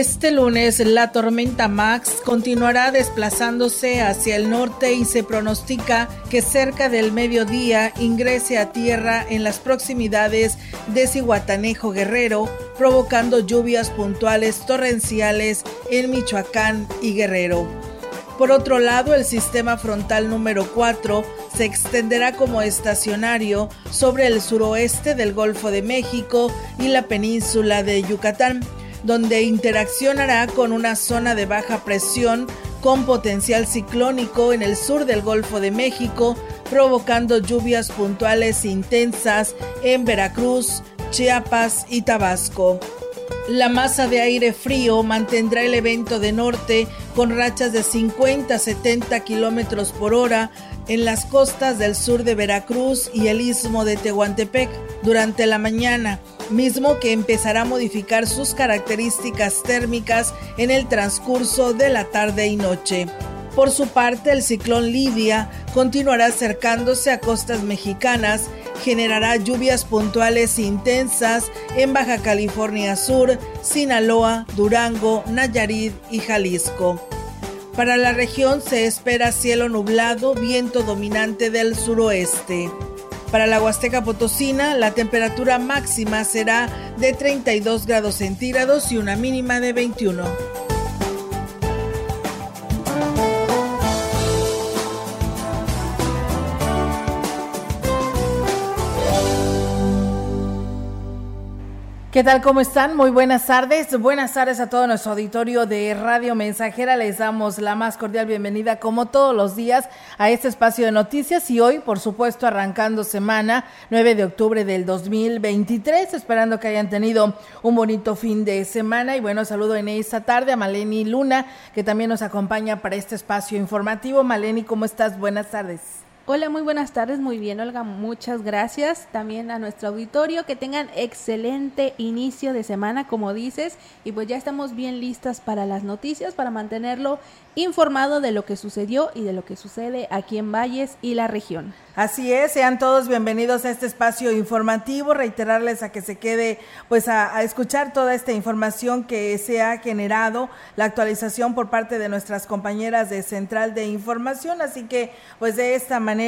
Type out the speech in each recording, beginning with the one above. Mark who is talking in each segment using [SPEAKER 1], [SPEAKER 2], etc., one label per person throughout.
[SPEAKER 1] Este lunes la tormenta Max continuará desplazándose hacia el norte y se pronostica que cerca del mediodía ingrese a tierra en las proximidades de Cihuatanejo Guerrero, provocando lluvias puntuales torrenciales en Michoacán y Guerrero. Por otro lado, el sistema frontal número 4 se extenderá como estacionario sobre el suroeste del Golfo de México y la península de Yucatán donde interaccionará con una zona de baja presión con potencial ciclónico en el sur del Golfo de México, provocando lluvias puntuales intensas en Veracruz, Chiapas y Tabasco. La masa de aire frío mantendrá el evento de norte con rachas de 50 a 70 kilómetros por hora en las costas del sur de Veracruz y el istmo de Tehuantepec durante la mañana mismo que empezará a modificar sus características térmicas en el transcurso de la tarde y noche. Por su parte, el ciclón Lidia continuará acercándose a costas mexicanas, generará lluvias puntuales intensas en Baja California Sur, Sinaloa, Durango, Nayarit y Jalisco. Para la región se espera cielo nublado, viento dominante del suroeste. Para la Huasteca Potosina, la temperatura máxima será de 32 grados centígrados y una mínima de 21. ¿Qué tal? ¿Cómo están? Muy buenas tardes. Buenas tardes a todo nuestro auditorio de Radio Mensajera. Les damos la más cordial bienvenida, como todos los días, a este espacio de noticias y hoy, por supuesto, arrancando semana 9 de octubre del 2023, esperando que hayan tenido un bonito fin de semana. Y bueno, saludo en esta tarde a Maleni Luna, que también nos acompaña para este espacio informativo. Maleni, ¿cómo estás? Buenas tardes.
[SPEAKER 2] Hola, muy buenas tardes, muy bien Olga, muchas gracias. También a nuestro auditorio, que tengan excelente inicio de semana, como dices, y pues ya estamos bien listas para las noticias, para mantenerlo informado de lo que sucedió y de lo que sucede aquí en Valles y la región.
[SPEAKER 1] Así es, sean todos bienvenidos a este espacio informativo, reiterarles a que se quede pues a, escuchar toda esta información que se ha generado, la actualización por parte de nuestras compañeras de Central de Información, así que pues de esta manera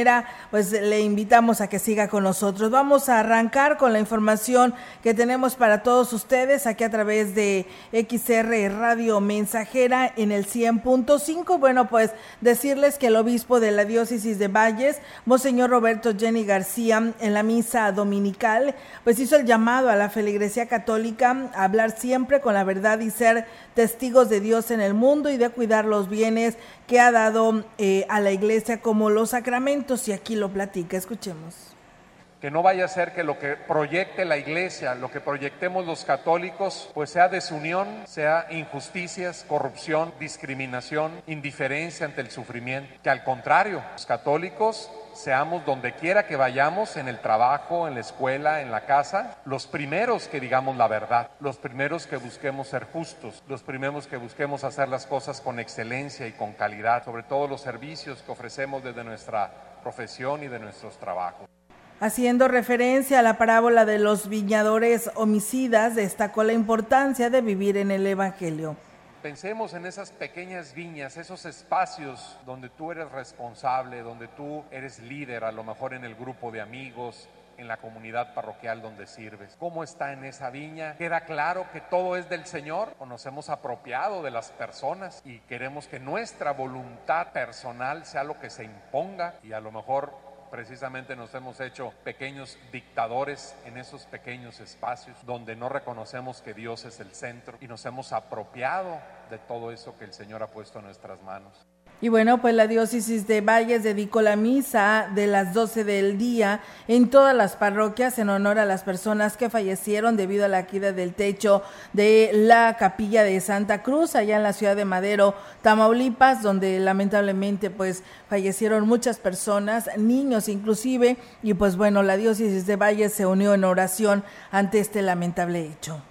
[SPEAKER 1] pues le invitamos a que siga con nosotros. Vamos a arrancar con la información que tenemos para todos ustedes aquí a través de XR Radio Mensajera en el 100 cinco, bueno, pues decirles que el obispo de la diócesis de Valles, Monseñor Roberto Jenny García, en la misa dominical, pues hizo el llamado a la feligresía católica a hablar siempre con la verdad y ser testigos de Dios en el mundo y de cuidar los bienes que ha dado eh, a la iglesia como los sacramentos. Y aquí lo platica, escuchemos
[SPEAKER 3] que no vaya a ser que lo que proyecte la iglesia, lo que proyectemos los católicos, pues sea desunión, sea injusticias, corrupción, discriminación, indiferencia ante el sufrimiento. Que al contrario, los católicos seamos donde quiera que vayamos, en el trabajo, en la escuela, en la casa, los primeros que digamos la verdad, los primeros que busquemos ser justos, los primeros que busquemos hacer las cosas con excelencia y con calidad, sobre todo los servicios que ofrecemos desde nuestra profesión y de nuestros trabajos.
[SPEAKER 1] Haciendo referencia a la parábola de los viñadores homicidas, destacó la importancia de vivir en el Evangelio.
[SPEAKER 3] Pensemos en esas pequeñas viñas, esos espacios donde tú eres responsable, donde tú eres líder, a lo mejor en el grupo de amigos, en la comunidad parroquial donde sirves. ¿Cómo está en esa viña? ¿Queda claro que todo es del Señor o nos hemos apropiado de las personas y queremos que nuestra voluntad personal sea lo que se imponga y a lo mejor precisamente nos hemos hecho pequeños dictadores en esos pequeños espacios donde no reconocemos que Dios es el centro y nos hemos apropiado de todo eso que el Señor ha puesto en nuestras manos.
[SPEAKER 1] Y bueno, pues la diócesis de Valles dedicó la misa de las 12 del día en todas las parroquias en honor a las personas que fallecieron debido a la caída del techo de la capilla de Santa Cruz allá en la ciudad de Madero, Tamaulipas, donde lamentablemente pues fallecieron muchas personas, niños inclusive, y pues bueno, la diócesis de Valles se unió en oración ante este lamentable hecho.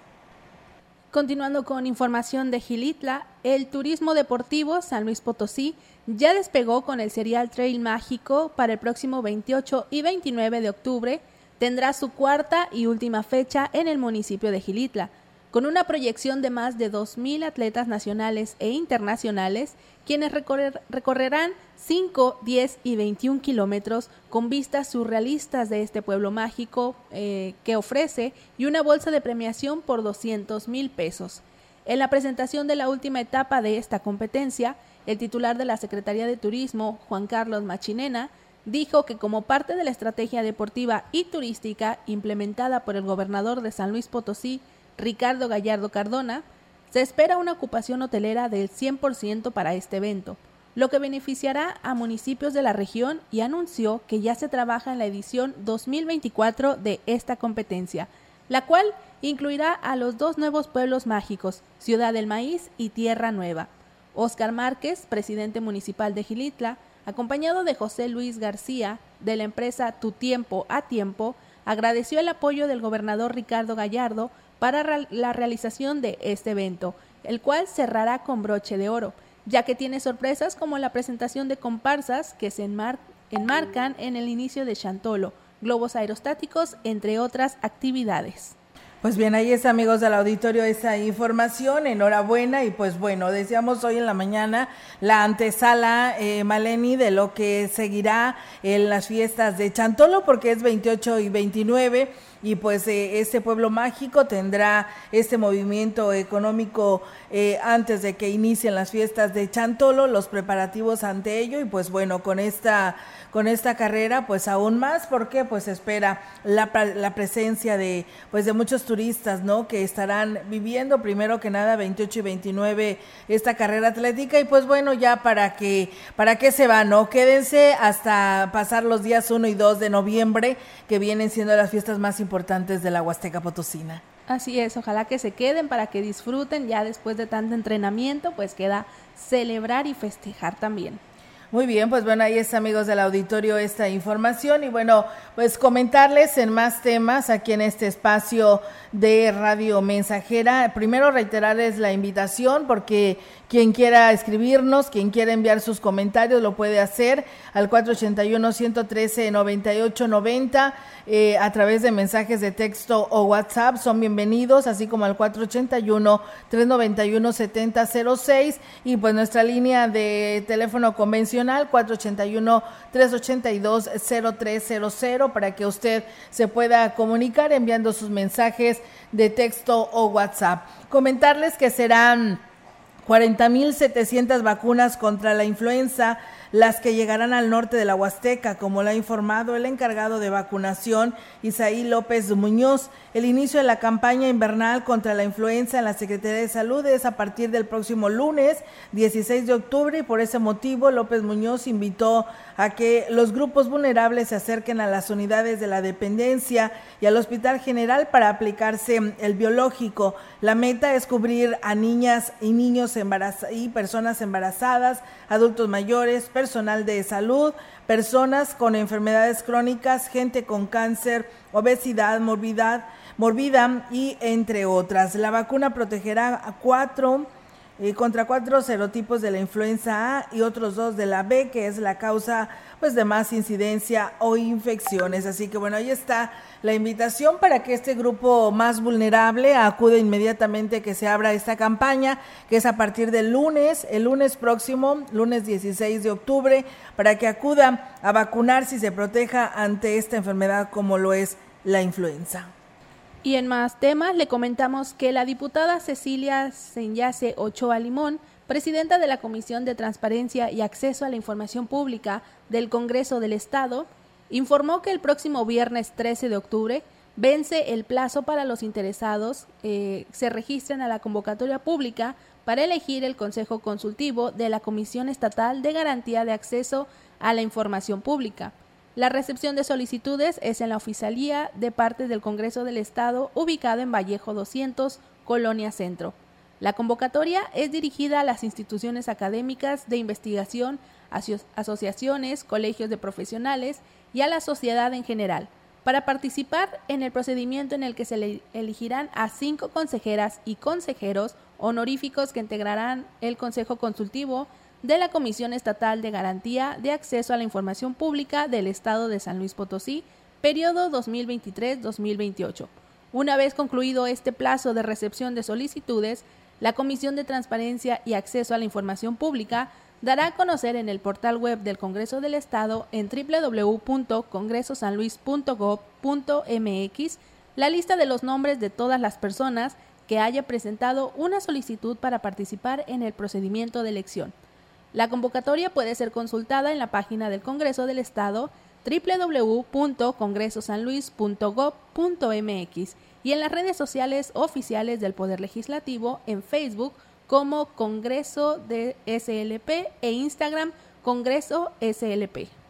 [SPEAKER 2] Continuando con información de Gilitla, el turismo deportivo San Luis Potosí ya despegó con el Serial Trail Mágico para el próximo 28 y 29 de octubre. Tendrá su cuarta y última fecha en el municipio de Gilitla con una proyección de más de 2.000 atletas nacionales e internacionales, quienes recorrerán 5, 10 y 21 kilómetros con vistas surrealistas de este pueblo mágico eh, que ofrece y una bolsa de premiación por 200 mil pesos. En la presentación de la última etapa de esta competencia, el titular de la Secretaría de Turismo, Juan Carlos Machinena, dijo que como parte de la estrategia deportiva y turística implementada por el gobernador de San Luis Potosí, Ricardo Gallardo Cardona, se espera una ocupación hotelera del 100% para este evento, lo que beneficiará a municipios de la región y anunció que ya se trabaja en la edición 2024 de esta competencia, la cual incluirá a los dos nuevos pueblos mágicos, Ciudad del Maíz y Tierra Nueva. Oscar Márquez, presidente municipal de Gilitla, acompañado de José Luis García, de la empresa Tu Tiempo a Tiempo, agradeció el apoyo del gobernador Ricardo Gallardo para la realización de este evento, el cual cerrará con broche de oro, ya que tiene sorpresas como la presentación de comparsas que se enmarcan en el inicio de Chantolo, globos aerostáticos, entre otras actividades.
[SPEAKER 1] Pues bien, ahí es amigos del auditorio esa información, enhorabuena y pues bueno, decíamos hoy en la mañana la antesala eh, Maleni de lo que seguirá en las fiestas de Chantolo porque es 28 y 29 y pues eh, este pueblo mágico tendrá este movimiento económico eh, antes de que inicien las fiestas de Chantolo, los preparativos ante ello y pues bueno, con esta con esta carrera, pues aún más, porque pues espera la, la presencia de pues de muchos turistas, ¿no? Que estarán viviendo primero que nada 28 y 29 esta carrera atlética y pues bueno, ya para que para qué se va, ¿no? Quédense hasta pasar los días 1 y 2 de noviembre, que vienen siendo las fiestas más importantes de la Huasteca Potosina.
[SPEAKER 2] Así es, ojalá que se queden para que disfruten ya después de tanto entrenamiento, pues queda celebrar y festejar también.
[SPEAKER 1] Muy bien, pues bueno, ahí está amigos del auditorio esta información y bueno, pues comentarles en más temas aquí en este espacio de Radio Mensajera. Primero reiterarles la invitación porque quien quiera escribirnos, quien quiera enviar sus comentarios, lo puede hacer al 481-113-9890 eh, a través de mensajes de texto o WhatsApp. Son bienvenidos, así como al 481-391-7006 y pues nuestra línea de teléfono convencional 481-382-0300 para que usted se pueda comunicar enviando sus mensajes de texto o WhatsApp. Comentarles que serán 40.700 vacunas contra la influenza las que llegarán al norte de la Huasteca, como lo ha informado el encargado de vacunación, Isaí López Muñoz. El inicio de la campaña invernal contra la influenza en la Secretaría de Salud es a partir del próximo lunes 16 de octubre y por ese motivo López Muñoz invitó a que los grupos vulnerables se acerquen a las unidades de la dependencia y al Hospital General para aplicarse el biológico. La meta es cubrir a niñas y niños y personas embarazadas, adultos mayores, personal de salud, personas con enfermedades crónicas, gente con cáncer, obesidad, morbidad, morbida y entre otras. La vacuna protegerá a cuatro eh, contra cuatro serotipos de la influenza A y otros dos de la B, que es la causa pues de más incidencia o infecciones. Así que bueno, ahí está la invitación para que este grupo más vulnerable acude inmediatamente que se abra esta campaña, que es a partir del lunes, el lunes próximo, lunes 16 de octubre, para que acuda a vacunarse y se proteja ante esta enfermedad como lo es la influenza.
[SPEAKER 2] Y en más temas, le comentamos que la diputada Cecilia Senyase Ochoa Limón, presidenta de la Comisión de Transparencia y Acceso a la Información Pública del Congreso del Estado, informó que el próximo viernes 13 de octubre vence el plazo para los interesados eh, se registren a la convocatoria pública para elegir el Consejo Consultivo de la Comisión Estatal de Garantía de Acceso a la Información Pública. La recepción de solicitudes es en la oficialía de parte del Congreso del Estado ubicado en Vallejo 200, Colonia Centro. La convocatoria es dirigida a las instituciones académicas de investigación, asociaciones, colegios de profesionales y a la sociedad en general para participar en el procedimiento en el que se elegirán a cinco consejeras y consejeros honoríficos que integrarán el Consejo Consultivo de la Comisión Estatal de Garantía de Acceso a la Información Pública del Estado de San Luis Potosí, periodo 2023-2028. Una vez concluido este plazo de recepción de solicitudes, la Comisión de Transparencia y Acceso a la Información Pública dará a conocer en el portal web del Congreso del Estado en www.congresosanluis.gov.mx la lista de los nombres de todas las personas que haya presentado una solicitud para participar en el procedimiento de elección. La convocatoria puede ser consultada en la página del Congreso del Estado www.congresosanluis.gov.mx y en las redes sociales oficiales del Poder Legislativo en Facebook como Congreso de SLP e Instagram Congreso SLP.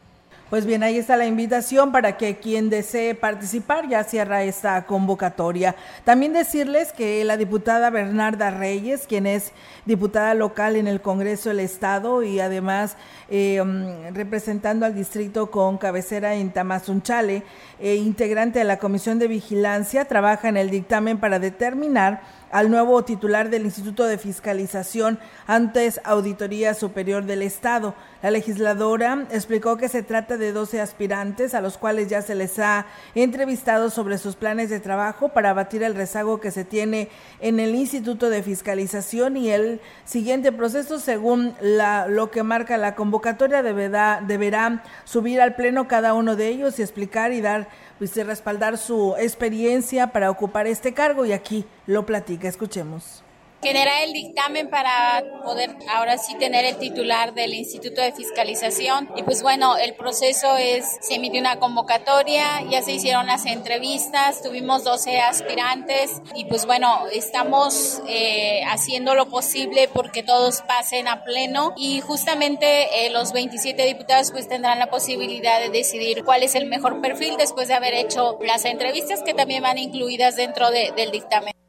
[SPEAKER 1] Pues bien, ahí está la invitación para que quien desee participar ya cierra esta convocatoria. También decirles que la diputada Bernarda Reyes, quien es diputada local en el Congreso del Estado y además eh, mm, representando al distrito con cabecera en Tamazunchale, e integrante de la Comisión de Vigilancia, trabaja en el dictamen para determinar al nuevo titular del Instituto de Fiscalización, antes Auditoría Superior del Estado. La legisladora explicó que se trata de 12 aspirantes a los cuales ya se les ha entrevistado sobre sus planes de trabajo para abatir el rezago que se tiene en el Instituto de Fiscalización y el siguiente proceso, según la, lo que marca la convocatoria, deberá, subir al Pleno cada uno de ellos y explicar y dar pues, respaldar su experiencia para ocupar este cargo y aquí lo platica. Escuchemos
[SPEAKER 4] genera el dictamen para poder ahora sí tener el titular del Instituto de Fiscalización. Y pues bueno, el proceso es, se emitió una convocatoria, ya se hicieron las entrevistas, tuvimos 12 aspirantes y pues bueno, estamos eh, haciendo lo posible porque todos pasen a pleno y justamente eh, los 27 diputados pues tendrán la posibilidad de decidir cuál es el mejor perfil después de haber hecho las entrevistas que también van incluidas dentro del dictamen.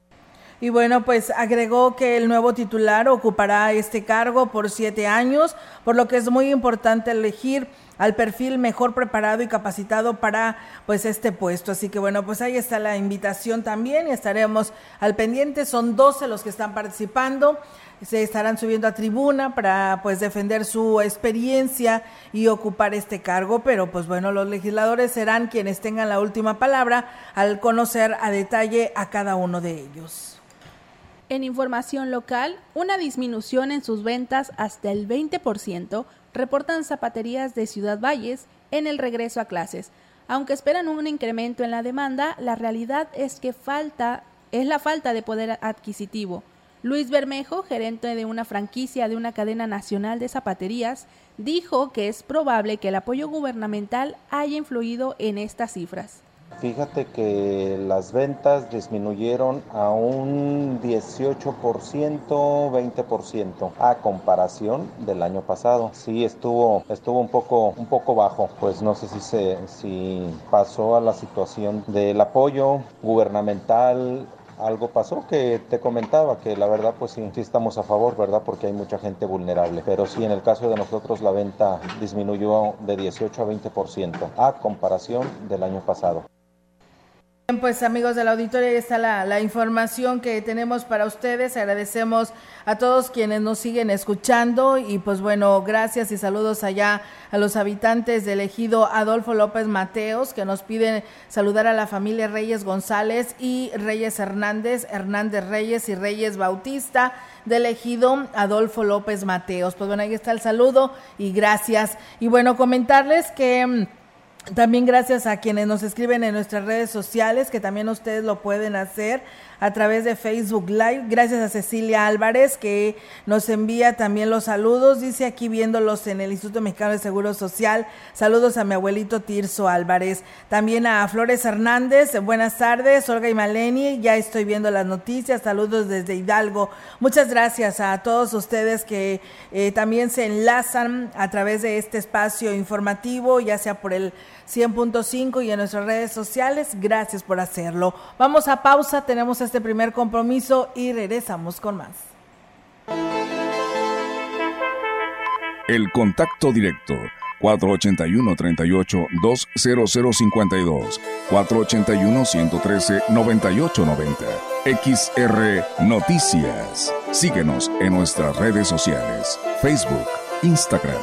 [SPEAKER 1] Y bueno, pues agregó que el nuevo titular ocupará este cargo por siete años, por lo que es muy importante elegir al perfil mejor preparado y capacitado para pues este puesto. Así que bueno, pues ahí está la invitación también y estaremos al pendiente. Son 12 los que están participando. Se estarán subiendo a tribuna para pues defender su experiencia y ocupar este cargo, pero pues bueno, los legisladores serán quienes tengan la última palabra al conocer a detalle a cada uno de ellos.
[SPEAKER 2] En información local, una disminución en sus ventas hasta el 20% reportan zapaterías de Ciudad Valles en el regreso a clases. Aunque esperan un incremento en la demanda, la realidad es que falta es la falta de poder adquisitivo. Luis Bermejo, gerente de una franquicia de una cadena nacional de zapaterías, dijo que es probable que el apoyo gubernamental haya influido en estas cifras.
[SPEAKER 5] Fíjate que las ventas disminuyeron a un 18%, 20% a comparación del año pasado. Sí estuvo estuvo un poco un poco bajo, pues no sé si se si pasó a la situación del apoyo gubernamental algo pasó que te comentaba que la verdad pues sí, sí, estamos a favor, ¿verdad? Porque hay mucha gente vulnerable. Pero sí, en el caso de nosotros la venta disminuyó de 18 a 20% a comparación del año pasado.
[SPEAKER 1] Bien, pues amigos de la auditoría, ahí está la, la, información que tenemos para ustedes. Agradecemos a todos quienes nos siguen escuchando y pues bueno, gracias y saludos allá a los habitantes del ejido Adolfo López Mateos que nos piden saludar a la familia Reyes González y Reyes Hernández, Hernández Reyes y Reyes Bautista del ejido Adolfo López Mateos. Pues bueno, ahí está el saludo y gracias. Y bueno, comentarles que También gracias a quienes nos escriben en nuestras redes sociales, que también ustedes lo pueden hacer a través de Facebook Live. Gracias a Cecilia Álvarez que nos envía también los saludos. Dice aquí viéndolos en el Instituto Mexicano de Seguro Social. Saludos a mi abuelito Tirso Álvarez. También a Flores Hernández. Buenas tardes, Olga y Maleni. Ya estoy viendo las noticias. Saludos desde Hidalgo. Muchas gracias a todos ustedes que eh, también se enlazan a través de este espacio informativo, ya sea por el 100.5 y en nuestras redes sociales. Gracias por hacerlo. Vamos a pausa, tenemos este primer compromiso y regresamos con más.
[SPEAKER 6] El contacto directo 481 38 20052 481 113 9890 XR Noticias. Síguenos en nuestras redes sociales, Facebook, Instagram,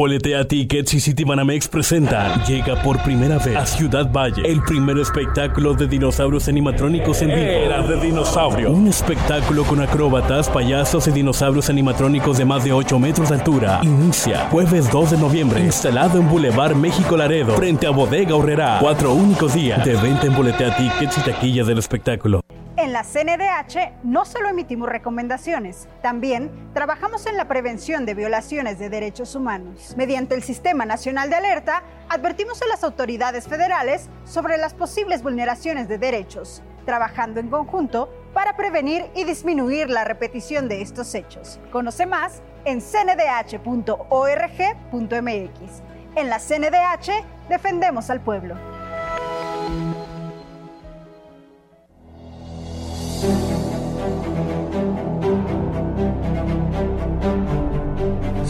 [SPEAKER 7] Boletea Tickets y Citibanamex presenta Llega por primera vez a Ciudad Valle el primer espectáculo de dinosaurios animatrónicos en vivo. Era de dinosaurio. Un espectáculo con acróbatas, payasos y dinosaurios animatrónicos de más de 8 metros de altura. Inicia jueves 2 de noviembre. Instalado en Boulevard México Laredo, frente a Bodega Horrera. Cuatro únicos días de venta en Boletea Tickets y taquillas del espectáculo.
[SPEAKER 8] En la CNDH no solo emitimos recomendaciones, también trabajamos en la prevención de violaciones de derechos humanos. Mediante el Sistema Nacional de Alerta, advertimos a las autoridades federales sobre las posibles vulneraciones de derechos, trabajando en conjunto para prevenir y disminuir la repetición de estos hechos. Conoce más en cndh.org.mx. En la CNDH defendemos al pueblo.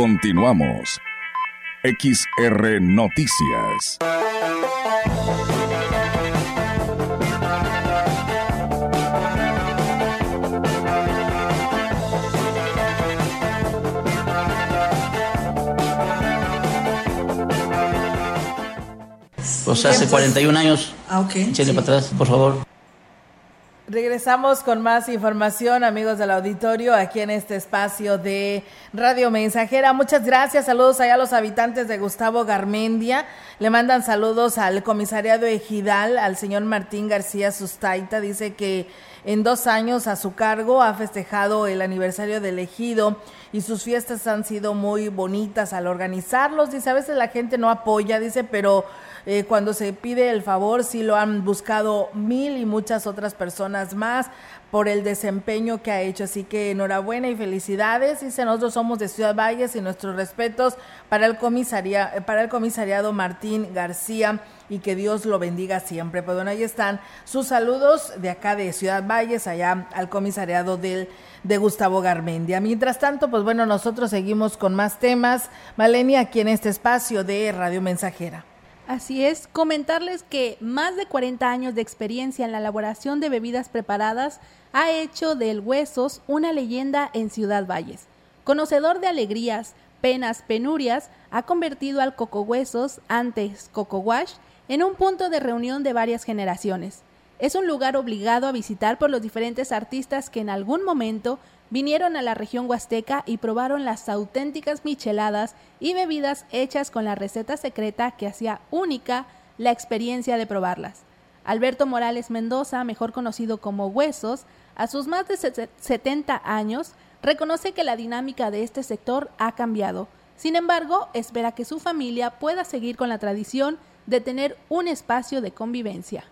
[SPEAKER 6] Continuamos. XR Noticias.
[SPEAKER 9] Pues hace 41 años.
[SPEAKER 1] Ah, ok.
[SPEAKER 9] Échale para atrás, por favor.
[SPEAKER 1] Regresamos con más información, amigos del auditorio, aquí en este espacio de Radio Mensajera. Muchas gracias, saludos allá a los habitantes de Gustavo Garmendia. Le mandan saludos al comisariado Ejidal, al señor Martín García Sustaita. Dice que en dos años a su cargo. Ha festejado el aniversario del ejido y sus fiestas han sido muy bonitas al organizarlos. Dice, a veces la gente no apoya, dice, pero eh, cuando se pide el favor sí lo han buscado mil y muchas otras personas más por el desempeño que ha hecho. Así que enhorabuena y felicidades. Dice, nosotros somos de Ciudad Valles y nuestros respetos para el, comisaria, para el comisariado Martín García y que Dios lo bendiga siempre. Pues bueno, ahí están sus saludos de acá de Ciudad Valles, allá al comisariado del, de Gustavo Garmendia. Mientras tanto, pues bueno, nosotros seguimos con más temas. Malenia, aquí en este espacio de Radio Mensajera.
[SPEAKER 2] Así es, comentarles que más de 40 años de experiencia en la elaboración de bebidas preparadas ha hecho del Huesos una leyenda en Ciudad Valles. Conocedor de alegrías, penas, penurias, ha convertido al Coco Huesos, antes Coco Wash, en un punto de reunión de varias generaciones. Es un lugar obligado a visitar por los diferentes artistas que en algún momento vinieron a la región huasteca y probaron las auténticas micheladas y bebidas hechas con la receta secreta que hacía única la experiencia de probarlas. Alberto Morales Mendoza, mejor conocido como Huesos, a sus más de 70 años, reconoce que la dinámica de este sector ha cambiado. Sin embargo, espera que su familia pueda seguir con la tradición de tener un espacio de convivencia.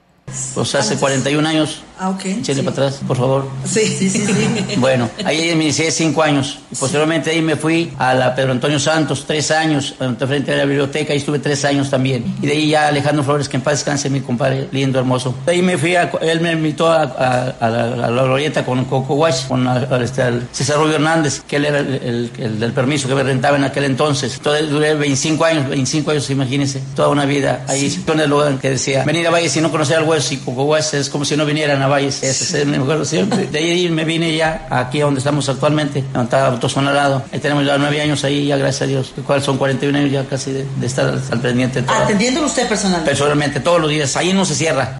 [SPEAKER 9] Pues hace 41 años.
[SPEAKER 10] Ah, ok.
[SPEAKER 9] Échale para atrás, por favor.
[SPEAKER 10] Sí, sí, sí. sí.
[SPEAKER 9] bueno, ahí me inicié 5 años. Y posteriormente ahí me fui a la Pedro Antonio Santos, 3 años, frente a la biblioteca, ahí estuve 3 años también. Y de ahí ya Alejandro Flores, que en paz descanse, mi compadre, lindo, hermoso. De ahí me fui, a, él me invitó a, a, a la, a la glorieta con Coco Wash, con este, César Rubio Hernández, que él era el, el, el, del permiso que me rentaba en aquel entonces. Entonces duré 25 años, 25 años, imagínense, toda una vida. Ahí, sí. en el lugar que decía, venir a Valle si no conocer al hueso y Coco Wash es como si no vinieran a es me acuerdo siempre. De ahí me vine ya aquí donde estamos actualmente, donde está Autosonalado. Ahí tenemos ya nueve años ahí, ya gracias a Dios. ¿Cuál son 41 años ya casi de, de estar al, al pendiente.
[SPEAKER 10] Todo. Atendiéndolo usted personalmente.
[SPEAKER 9] Personalmente, todos los días. Ahí no se cierra.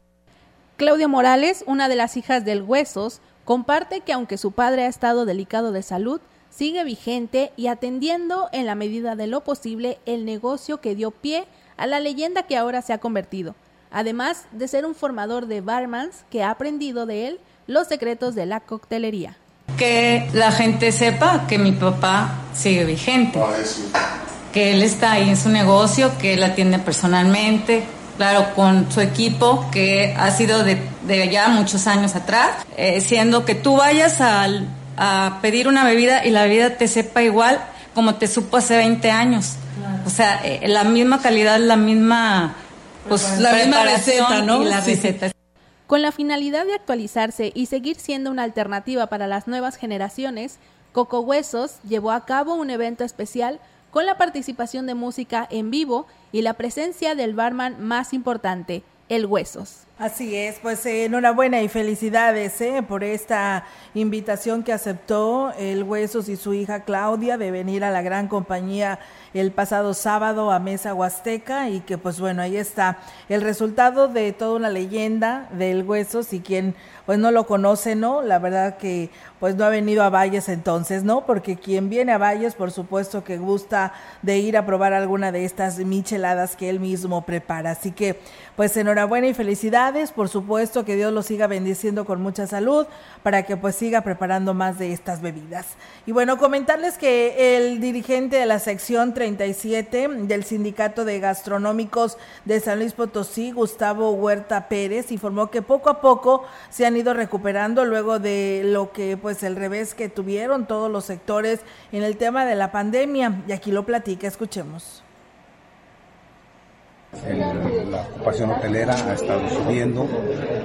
[SPEAKER 2] Claudia Morales, una de las hijas del Huesos, comparte que aunque su padre ha estado delicado de salud, sigue vigente y atendiendo en la medida de lo posible el negocio que dio pie a la leyenda que ahora se ha convertido además de ser un formador de barmans que ha aprendido de él los secretos de la coctelería.
[SPEAKER 11] Que la gente sepa que mi papá sigue vigente, que él está ahí en su negocio, que él atiende personalmente, claro, con su equipo, que ha sido de, de ya muchos años atrás, eh, siendo que tú vayas a, a pedir una bebida y la bebida te sepa igual como te supo hace 20 años. Claro. O sea, eh, la misma calidad, la misma pues
[SPEAKER 10] la misma receta, ¿no?
[SPEAKER 11] Y la receta.
[SPEAKER 2] Con la finalidad de actualizarse y seguir siendo una alternativa para las nuevas generaciones, Coco Huesos llevó a cabo un evento especial con la participación de música en vivo y la presencia del barman más importante, el Huesos.
[SPEAKER 1] Así es, pues eh, enhorabuena y felicidades eh, por esta invitación que aceptó el Huesos y su hija Claudia de venir a la gran compañía el pasado sábado a Mesa Huasteca y que pues bueno, ahí está el resultado de toda una leyenda del Huesos y quien pues no lo conoce, ¿no? La verdad que pues no ha venido a Valles entonces, ¿no? Porque quien viene a Valles, por supuesto que gusta de ir a probar alguna de estas micheladas que él mismo prepara. Así que pues enhorabuena y felicidades, por supuesto que Dios lo siga bendiciendo con mucha salud para que pues siga preparando más de estas bebidas. Y bueno, comentarles que el dirigente de la sección 37 del Sindicato de Gastronómicos de San Luis Potosí, Gustavo Huerta Pérez, informó que poco a poco se han ido recuperando luego de lo que pues el revés que tuvieron todos los sectores en el tema de la pandemia. Y aquí lo platica, escuchemos.
[SPEAKER 12] La ocupación hotelera ha estado subiendo.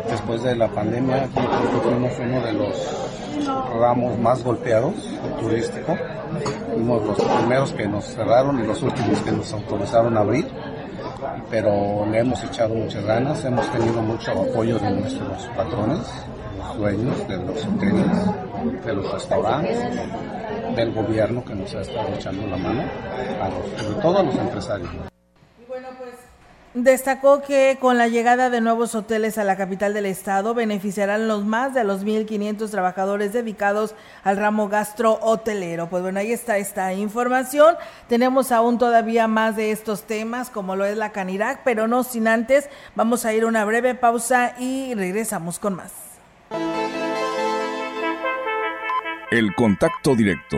[SPEAKER 12] Después de la pandemia, aquí fuimos uno de los ramos más golpeados turístico. Fuimos los primeros que nos cerraron y los últimos que nos autorizaron a abrir. Pero le hemos echado muchas ganas, hemos tenido mucho apoyo de nuestros patrones, los dueños de los hoteles, de los restaurantes, del gobierno que nos ha estado echando la mano, a los, sobre todo a los empresarios.
[SPEAKER 1] Destacó que con la llegada de nuevos hoteles a la capital del estado beneficiarán los más de los 1.500 trabajadores dedicados al ramo gastrohotelero. Pues bueno, ahí está esta información. Tenemos aún todavía más de estos temas como lo es la Canirac, pero no sin antes. Vamos a ir a una breve pausa y regresamos con más.
[SPEAKER 6] El contacto directo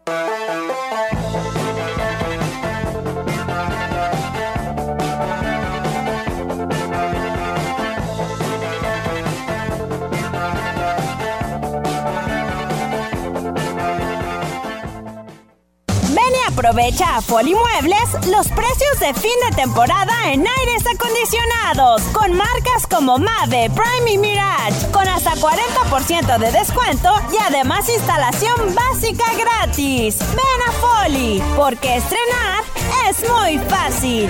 [SPEAKER 13] Aprovecha a Muebles los precios de fin de temporada en aires acondicionados con marcas como Mave, Prime y Mirage con hasta 40% de descuento y además instalación básica gratis. Ven a Foli, porque estrenar es muy fácil.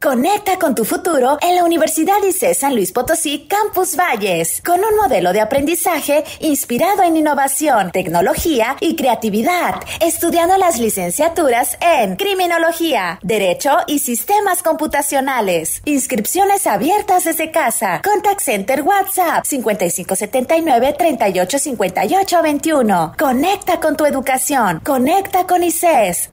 [SPEAKER 13] Conecta con tu futuro en la Universidad ICE San Luis Potosí Campus Valles, con un modelo de aprendizaje inspirado en innovación, tecnología y creatividad, estudiando las licenciaturas en Criminología, Derecho y Sistemas Computacionales. Inscripciones abiertas desde casa. Contact Center WhatsApp 5579 385821. Conecta con tu educación. Conecta con ICES.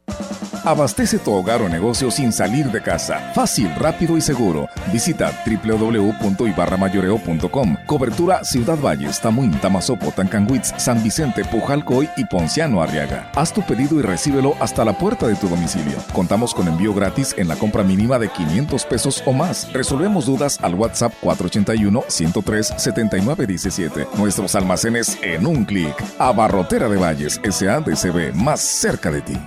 [SPEAKER 6] Abastece tu hogar o negocio sin salir de casa. Fácil, rápido y seguro. Visita www.ibarramayoreo.com. Cobertura Ciudad Valles, Tamuín, Tamazopo, Tancanguitz, San Vicente, Pujalcoy y Ponciano Arriaga. Haz tu pedido y recíbelo hasta la puerta de tu domicilio. Contamos con envío gratis en la compra mínima de 500 pesos o más. Resolvemos dudas al WhatsApp 481-103-7917. Nuestros almacenes en un clic. Abarrotera de Valles, SADCB, más cerca de ti.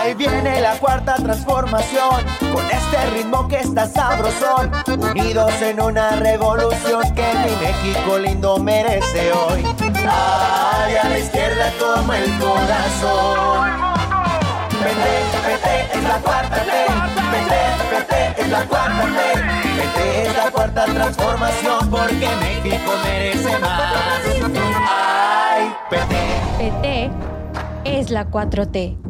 [SPEAKER 14] Ahí viene la cuarta transformación, con este ritmo que está sabrosón, unidos en una revolución que mi México lindo merece hoy. Ay, a la izquierda como el corazón. Vete, vete, es la cuarta T. Vete, vete, es la cuarta T. Vete, es la cuarta transformación porque México merece más. Ay, PT.
[SPEAKER 15] PT es la 4T.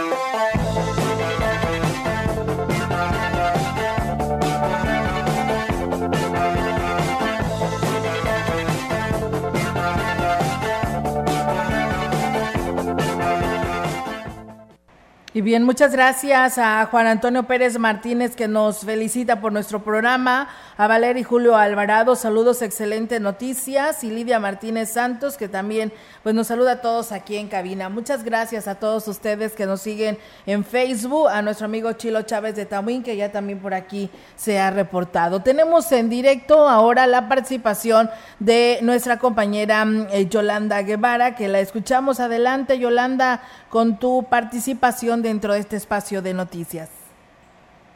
[SPEAKER 1] Y bien, muchas gracias a Juan Antonio Pérez Martínez que nos felicita por nuestro programa, a Valeria y Julio Alvarado, saludos, excelente noticias, y Lidia Martínez Santos que también pues nos saluda a todos aquí en cabina. Muchas gracias a todos ustedes que nos siguen en Facebook, a nuestro amigo Chilo Chávez de Tamuín que ya también por aquí se ha reportado. Tenemos en directo ahora la participación de nuestra compañera eh, Yolanda Guevara, que la escuchamos adelante, Yolanda, con tu participación dentro de este espacio de noticias.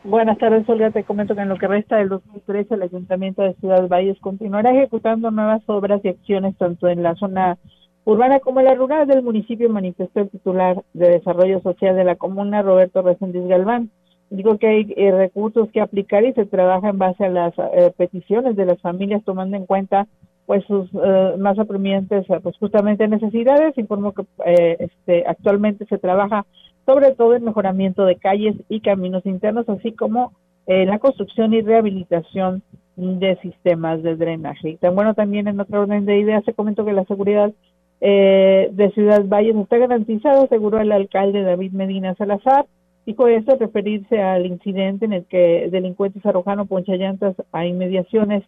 [SPEAKER 16] Buenas tardes, Olga. Te comento que en lo que resta del 2013, el Ayuntamiento de Ciudad Valles continuará ejecutando nuevas obras y acciones tanto en la zona urbana como en la rural del municipio, manifestó el titular de Desarrollo Social de la comuna, Roberto Reséndiz Galván. Digo que hay eh, recursos que aplicar y se trabaja en base a las eh, peticiones de las familias, tomando en cuenta pues sus eh, más apremiantes pues justamente necesidades informó que eh, este actualmente se trabaja sobre todo en mejoramiento de calles y caminos internos así como en la construcción y rehabilitación de sistemas de drenaje. Y tan bueno también en otra orden de ideas se comentó que la seguridad eh, de Ciudad Valles está garantizada aseguró el alcalde David Medina Salazar dijo esto referirse al incidente en el que delincuentes arrojaron ponchallantas a inmediaciones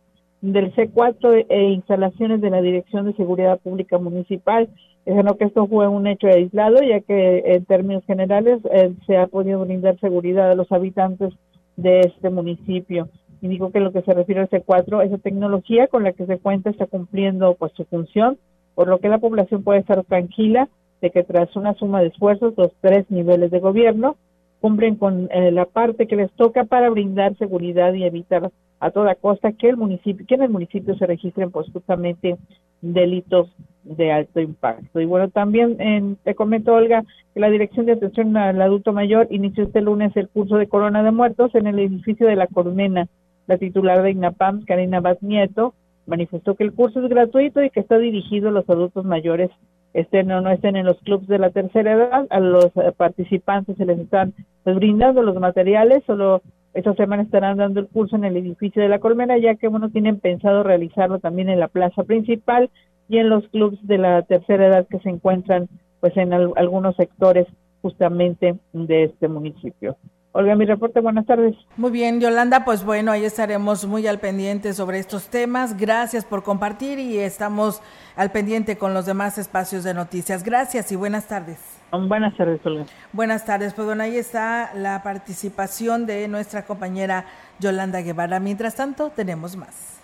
[SPEAKER 16] del C4 e instalaciones de la Dirección de Seguridad Pública Municipal. Dijeron que esto fue un hecho aislado, ya que en términos generales eh, se ha podido brindar seguridad a los habitantes de este municipio. Y digo que lo que se refiere al C4, esa tecnología con la que se cuenta está cumpliendo pues su función, por lo que la población puede estar tranquila de que tras una suma de esfuerzos, los tres niveles de gobierno cumplen con eh, la parte que les toca para brindar seguridad y evitar a toda costa que el municipio, que en el municipio se registren pues justamente delitos de alto impacto. Y bueno, también en, te comento, Olga, que la Dirección de Atención al Adulto Mayor inició este lunes el curso de Corona de Muertos en el edificio de La Colmena. La titular de INAPAM, Karina Baz Nieto, manifestó que el curso es gratuito y que está dirigido a los adultos mayores estén o no estén en los clubes de la tercera edad, a los eh, participantes se les están pues, brindando los materiales, solo esta semana estarán dando el curso en el edificio de la Colmena, ya que bueno, tienen pensado realizarlo también en la plaza principal y en los clubes de la tercera edad que se encuentran pues en algunos sectores justamente de este municipio. Olga, mi reporte, buenas tardes.
[SPEAKER 1] Muy bien, Yolanda, pues bueno, ahí estaremos muy al pendiente sobre estos temas. Gracias por compartir y estamos al pendiente con los demás espacios de noticias. Gracias y buenas tardes.
[SPEAKER 16] Buenas tardes, Olga.
[SPEAKER 1] Buenas tardes, pues bueno, ahí está la participación de nuestra compañera Yolanda Guevara. Mientras tanto, tenemos más.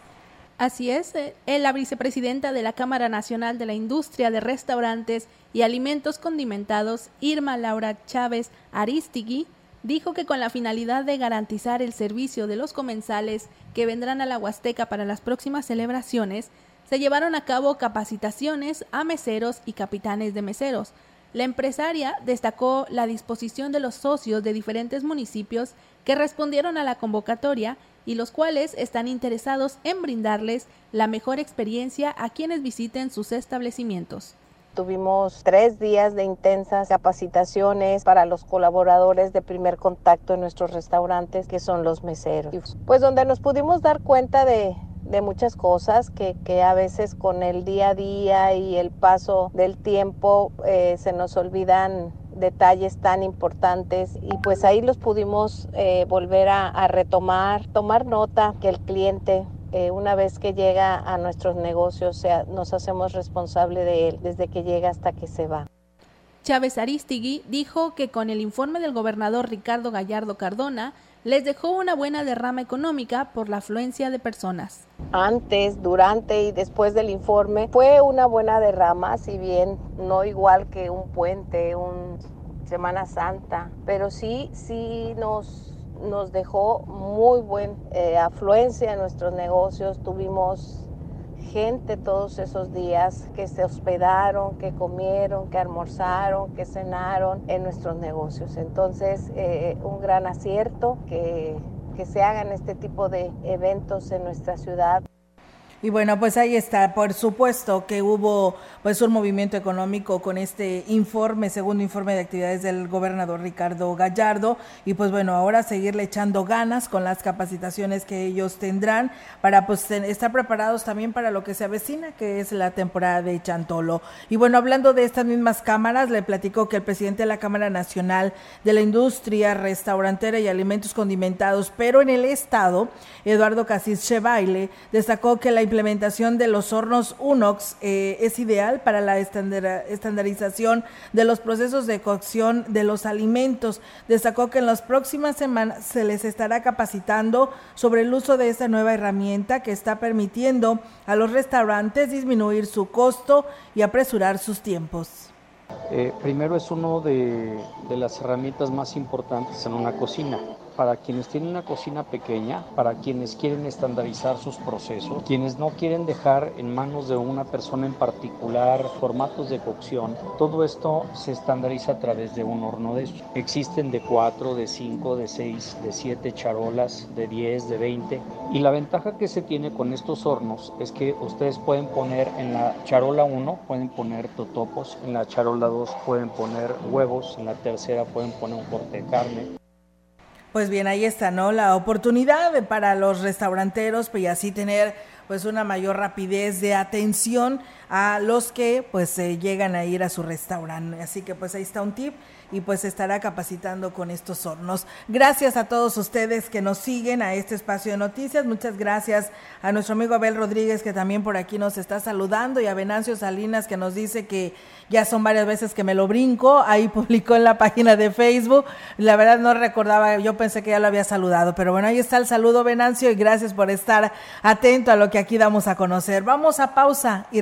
[SPEAKER 2] Así es, eh, la vicepresidenta de la Cámara Nacional de la Industria de Restaurantes y Alimentos Condimentados, Irma Laura Chávez Aristigui, dijo que con la finalidad de garantizar el servicio de los comensales que vendrán a la Huasteca para las próximas celebraciones, se llevaron a cabo capacitaciones a meseros y capitanes de meseros. La empresaria destacó la disposición de los socios de diferentes municipios que respondieron a la convocatoria y los cuales están interesados en brindarles la mejor experiencia a quienes visiten sus establecimientos.
[SPEAKER 17] Tuvimos tres días de intensas capacitaciones para los colaboradores de primer contacto en nuestros restaurantes, que son los meseros. Pues donde nos pudimos dar cuenta de, muchas cosas que, a veces con el día a día y el paso del tiempo eh, se nos olvidan detalles tan importantes y pues ahí los pudimos eh, volver a retomar, tomar nota que el cliente eh, una vez que llega a nuestros negocios, sea, nos hacemos responsable de él desde que llega hasta que se va.
[SPEAKER 2] Chávez Aristigui dijo que con el informe del gobernador Ricardo Gallardo Cardona les dejó una buena derrama económica por la afluencia de personas.
[SPEAKER 17] Antes, durante y después del informe fue una buena derrama, si bien no igual que un puente, un Semana Santa, pero sí, sí nos nos dejó muy buena eh, afluencia en nuestros negocios. Tuvimos gente todos esos días que se hospedaron, que comieron, que almorzaron, que cenaron en nuestros negocios. Entonces, eh, un gran acierto que, que se hagan este tipo de eventos en nuestra ciudad.
[SPEAKER 1] Y bueno, pues ahí está. Por supuesto que hubo pues un movimiento económico con este informe, segundo informe de actividades del gobernador Ricardo Gallardo. Y pues bueno, ahora seguirle echando ganas con las capacitaciones que ellos tendrán para pues estar preparados también para lo que se avecina, que es la temporada de Chantolo. Y bueno, hablando de estas mismas cámaras, le platico que el presidente de la Cámara Nacional de la Industria Restaurantera y Alimentos Condimentados, pero en el Estado, Eduardo Casís Chevaile, destacó que la implementación de los hornos UNOX eh, es ideal para la estandarización de los procesos de cocción de los alimentos. Destacó que en las próximas semanas se les estará capacitando sobre el uso de esta nueva herramienta que está permitiendo a los restaurantes disminuir su costo y apresurar sus tiempos.
[SPEAKER 18] Eh, primero es uno de, las herramientas más importantes en una cocina para quienes tienen una cocina pequeña, para quienes quieren estandarizar sus procesos, quienes no quieren dejar en manos de una persona en particular formatos de cocción. Todo esto se estandariza a través de un horno de estos. Existen de 4, de 5, de 6, de 7 charolas, de 10, de 20. Y la ventaja que se tiene con estos hornos es que ustedes pueden poner en la charola 1, pueden poner totopos, en la charola 2 pueden poner huevos, en la tercera pueden poner un corte de carne.
[SPEAKER 1] Pues bien, ahí está, ¿no? La oportunidad para los restauranteros, pues y así tener pues una mayor rapidez de atención a los que pues llegan a ir a su restaurante. Así que pues ahí está un tip y pues estará capacitando con estos hornos. Gracias a todos ustedes que nos siguen a este espacio de noticias. Muchas gracias a nuestro amigo Abel Rodríguez que también por aquí nos está saludando y a Venancio Salinas que nos dice que ya son varias veces que me lo brinco. Ahí publicó en la página de Facebook. La verdad no recordaba, yo pensé que ya lo había saludado, pero bueno, ahí está el saludo Venancio y gracias por estar atento a lo que aquí damos a conocer. Vamos a pausa y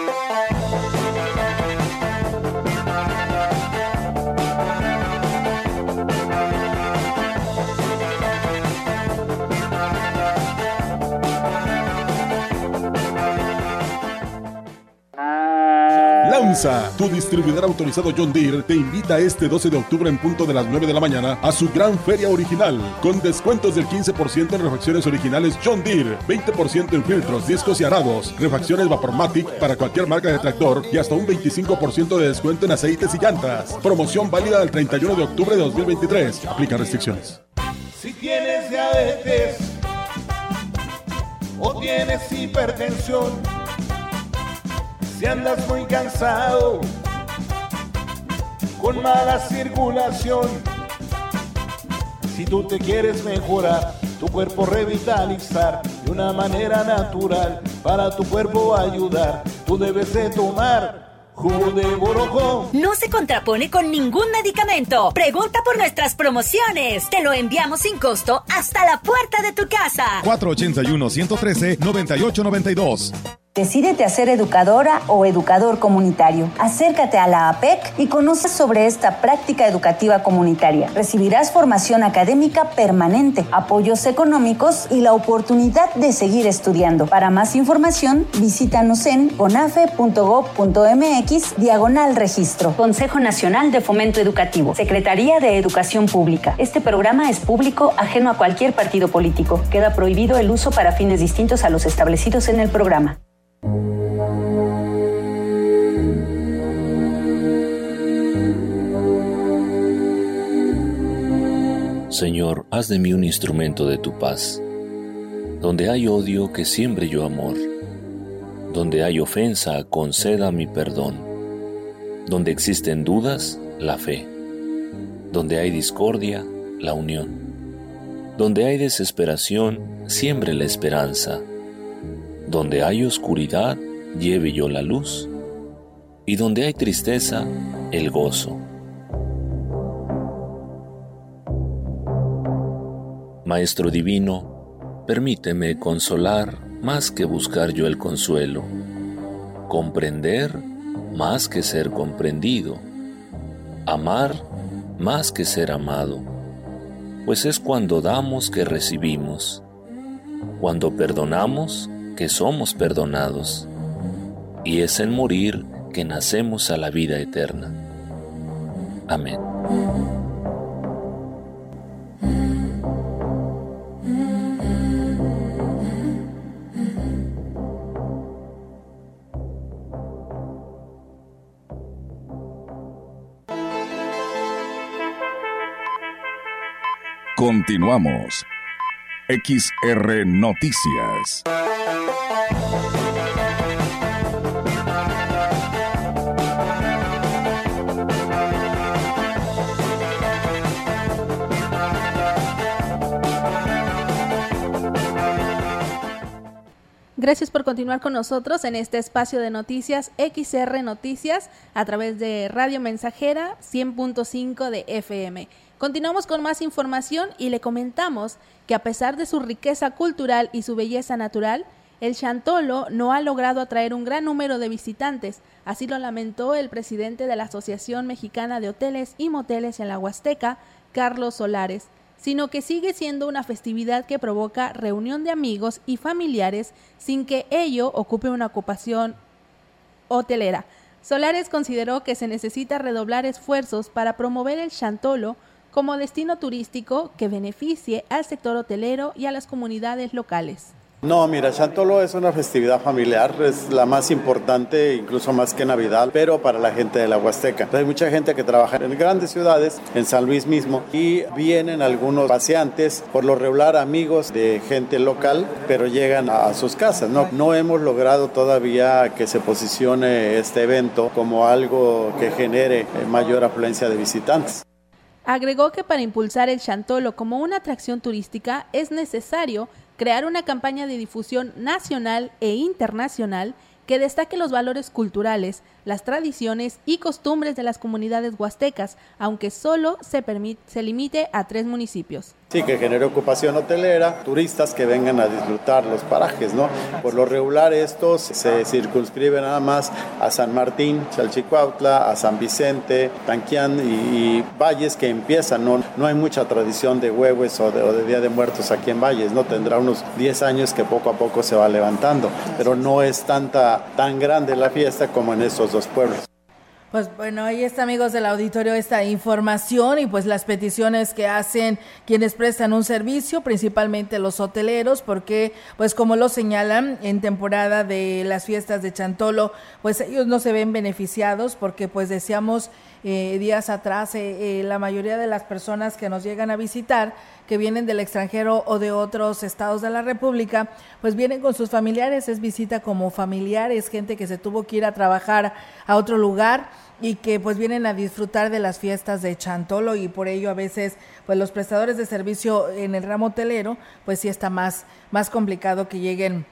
[SPEAKER 19] Tu distribuidor autorizado John Deere, te invita este 12 de octubre en punto de las 9 de la mañana a su gran feria original, con descuentos del 15% en refacciones originales John Deere, 20% en filtros, discos y arados, refacciones Vapormatic para cualquier marca de tractor y hasta un 25% de descuento en aceites y llantas. Promoción válida del 31 de octubre de 2023. Aplica restricciones.
[SPEAKER 20] Si tienes diabetes o tienes hipertensión, si andas muy cansado, con mala circulación, si tú te quieres mejorar, tu cuerpo revitalizar de una manera natural, para tu cuerpo ayudar, tú debes de tomar jugo de borojó.
[SPEAKER 21] No se contrapone con ningún medicamento. Pregunta por nuestras promociones. Te lo enviamos sin costo hasta la puerta de tu casa.
[SPEAKER 22] 481-113-9892.
[SPEAKER 23] Decídete a ser educadora o educador comunitario. Acércate a la APEC y conoce sobre esta práctica educativa comunitaria. Recibirás formación académica permanente, apoyos económicos y la oportunidad de seguir estudiando. Para más información, visítanos en conafe.gov.mx diagonal registro.
[SPEAKER 21] Consejo Nacional de Fomento Educativo. Secretaría de Educación Pública. Este programa es público, ajeno a cualquier partido político. Queda prohibido el uso para fines distintos a los establecidos en el programa.
[SPEAKER 24] Señor, haz de mí un instrumento de tu paz. Donde hay odio, que siembre yo amor. Donde hay ofensa, conceda mi perdón. Donde existen dudas, la fe. Donde hay discordia, la unión. Donde hay desesperación, siembre la esperanza. Donde hay oscuridad, lleve yo la luz. Y donde hay tristeza, el gozo. Maestro Divino, permíteme consolar más que buscar yo el consuelo, comprender más que ser comprendido, amar más que ser amado, pues es cuando damos que recibimos, cuando perdonamos que somos perdonados, y es en morir que nacemos a la vida eterna. Amén.
[SPEAKER 6] Continuamos. XR Noticias.
[SPEAKER 2] Gracias por continuar con nosotros en este espacio de noticias XR Noticias a través de Radio Mensajera 100.5 de FM. Continuamos con más información y le comentamos que a pesar de su riqueza cultural y su belleza natural, el Chantolo no ha logrado atraer un gran número de visitantes, así lo lamentó el presidente de la Asociación Mexicana de Hoteles y Moteles en la Huasteca, Carlos Solares sino que sigue siendo una festividad que provoca reunión de amigos y familiares sin que ello ocupe una ocupación hotelera. Solares consideró que se necesita redoblar esfuerzos para promover el Chantolo como destino turístico que beneficie al sector hotelero y a las comunidades locales.
[SPEAKER 25] No, mira, Chantolo es una festividad familiar, es la más importante, incluso más que Navidad, pero para la gente de la Huasteca. Hay mucha gente que trabaja en grandes ciudades, en San Luis mismo, y vienen algunos paseantes, por lo regular amigos de gente local, pero llegan a sus casas. No, no hemos logrado todavía que se posicione este evento como algo que genere mayor afluencia de visitantes.
[SPEAKER 2] Agregó que para impulsar el Chantolo como una atracción turística es necesario crear una campaña de difusión nacional e internacional que destaque los valores culturales, las tradiciones y costumbres de las comunidades huastecas, aunque solo se, se limite a tres municipios.
[SPEAKER 25] Sí, que genere ocupación hotelera, turistas que vengan a disfrutar los parajes, ¿no? Por lo regular estos se circunscriben nada más a San Martín, Chalchicuautla, a San Vicente, Tanquián y, Valles que empiezan, ¿no? No hay mucha tradición de huevos o de, o de Día de Muertos aquí en Valles, ¿no? Tendrá unos 10 años que poco a poco se va levantando, pero no es tanta, tan grande la fiesta como en estos dos pueblos.
[SPEAKER 1] Pues bueno, ahí está amigos del auditorio esta información y pues las peticiones que hacen quienes prestan un servicio, principalmente los hoteleros, porque pues como lo señalan en temporada de las fiestas de Chantolo, pues ellos no se ven beneficiados porque pues decíamos eh, días atrás eh, eh, la mayoría de las personas que nos llegan a visitar, que vienen del extranjero o de otros estados de la República, pues vienen con sus familiares, es visita como familiares, gente que se tuvo que ir a trabajar a otro lugar y que pues vienen a disfrutar de las fiestas de Chantolo y por ello a veces pues los prestadores de servicio en el ramo hotelero pues sí está más más complicado que lleguen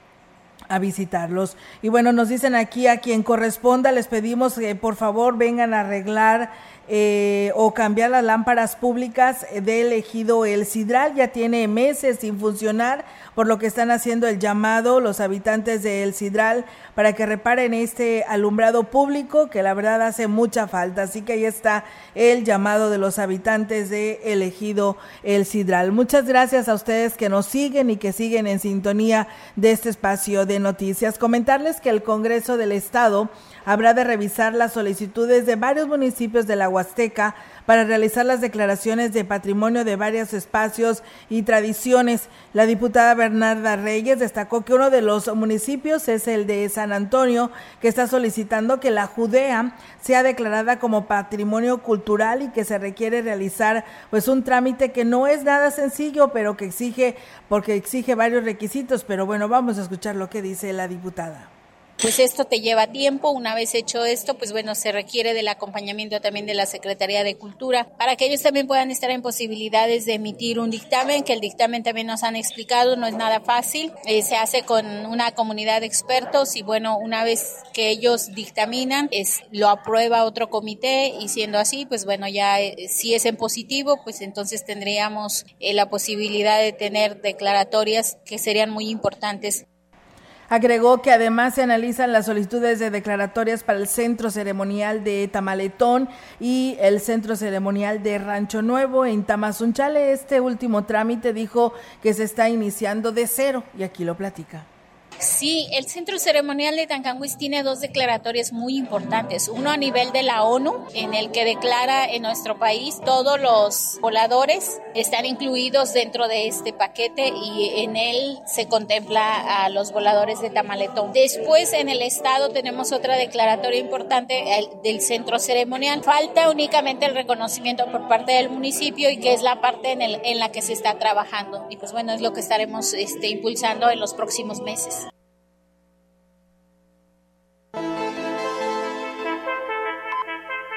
[SPEAKER 1] a visitarlos. Y bueno, nos dicen aquí a quien corresponda, les pedimos que por favor vengan a arreglar eh, o cambiar las lámparas públicas del ejido El Sidral. Ya tiene meses sin funcionar, por lo que están haciendo el llamado los habitantes de El Sidral para que reparen este alumbrado público que la verdad hace mucha falta. Así que ahí está el llamado de los habitantes de el ejido El Sidral. Muchas gracias a ustedes que nos siguen y que siguen en sintonía de este espacio de noticias. Comentarles que el Congreso del Estado habrá de revisar las solicitudes de varios municipios de la Huasteca para realizar las declaraciones de patrimonio de varios espacios y tradiciones. La diputada Bernarda Reyes destacó que uno de los municipios es el de San Antonio, que está solicitando que la Judea sea declarada como patrimonio cultural y que se requiere realizar pues un trámite que no es nada sencillo, pero que exige porque exige varios requisitos, pero bueno, vamos a escuchar lo que dice la diputada
[SPEAKER 26] pues esto te lleva tiempo. Una vez hecho esto, pues bueno, se requiere del acompañamiento también de la Secretaría de Cultura para que ellos también puedan estar en posibilidades de emitir un dictamen, que el dictamen también nos han explicado, no es nada fácil. Eh, se hace con una comunidad de expertos y bueno, una vez que ellos dictaminan, es, lo aprueba otro comité y siendo así, pues bueno, ya eh, si es en positivo, pues entonces tendríamos eh, la posibilidad de tener declaratorias que serían muy importantes
[SPEAKER 1] Agregó que además se analizan las solicitudes de declaratorias para el centro ceremonial de Tamaletón y el centro ceremonial de Rancho Nuevo en Tamazunchale. Este último trámite dijo que se está iniciando de cero y aquí lo platica.
[SPEAKER 26] Sí, el Centro Ceremonial de Tancanguis tiene dos declaratorias muy importantes. Uno a nivel de la ONU, en el que declara en nuestro país todos los voladores están incluidos dentro de este paquete y en él se contempla a los voladores de Tamaletón. Después en el estado tenemos otra declaratoria importante del Centro Ceremonial. Falta únicamente el reconocimiento por parte del municipio y que es la parte en, el, en la que se está trabajando. Y pues bueno, es lo que estaremos este, impulsando en los próximos meses.